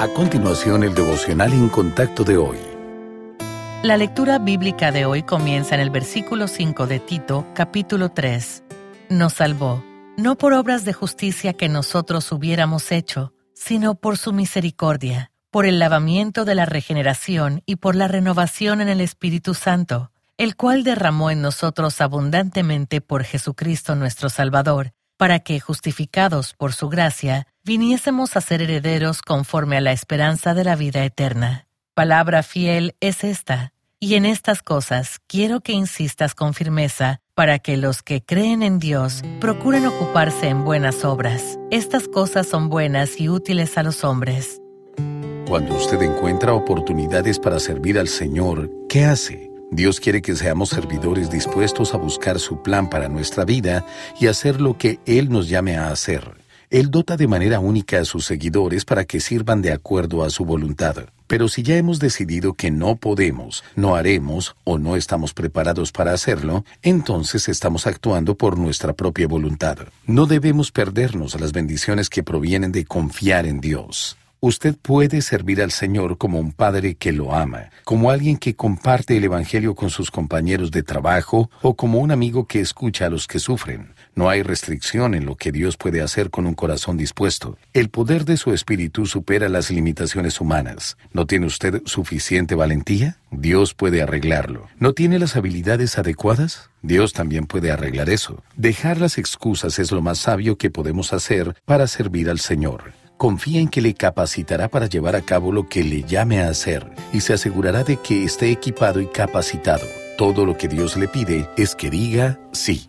A continuación, el devocional en contacto de hoy. La lectura bíblica de hoy comienza en el versículo 5 de Tito, capítulo 3. Nos salvó, no por obras de justicia que nosotros hubiéramos hecho, sino por su misericordia, por el lavamiento de la regeneración y por la renovación en el Espíritu Santo, el cual derramó en nosotros abundantemente por Jesucristo nuestro Salvador, para que, justificados por su gracia, viniésemos a ser herederos conforme a la esperanza de la vida eterna. Palabra fiel es esta, y en estas cosas quiero que insistas con firmeza para que los que creen en Dios procuren ocuparse en buenas obras. Estas cosas son buenas y útiles a los hombres. Cuando usted encuentra oportunidades para servir al Señor, ¿qué hace? Dios quiere que seamos servidores dispuestos a buscar su plan para nuestra vida y hacer lo que Él nos llame a hacer. Él dota de manera única a sus seguidores para que sirvan de acuerdo a su voluntad. Pero si ya hemos decidido que no podemos, no haremos o no estamos preparados para hacerlo, entonces estamos actuando por nuestra propia voluntad. No debemos perdernos las bendiciones que provienen de confiar en Dios. Usted puede servir al Señor como un padre que lo ama, como alguien que comparte el Evangelio con sus compañeros de trabajo o como un amigo que escucha a los que sufren. No hay restricción en lo que Dios puede hacer con un corazón dispuesto. El poder de su espíritu supera las limitaciones humanas. ¿No tiene usted suficiente valentía? Dios puede arreglarlo. ¿No tiene las habilidades adecuadas? Dios también puede arreglar eso. Dejar las excusas es lo más sabio que podemos hacer para servir al Señor confía en que le capacitará para llevar a cabo lo que le llame a hacer y se asegurará de que esté equipado y capacitado. Todo lo que Dios le pide es que diga sí.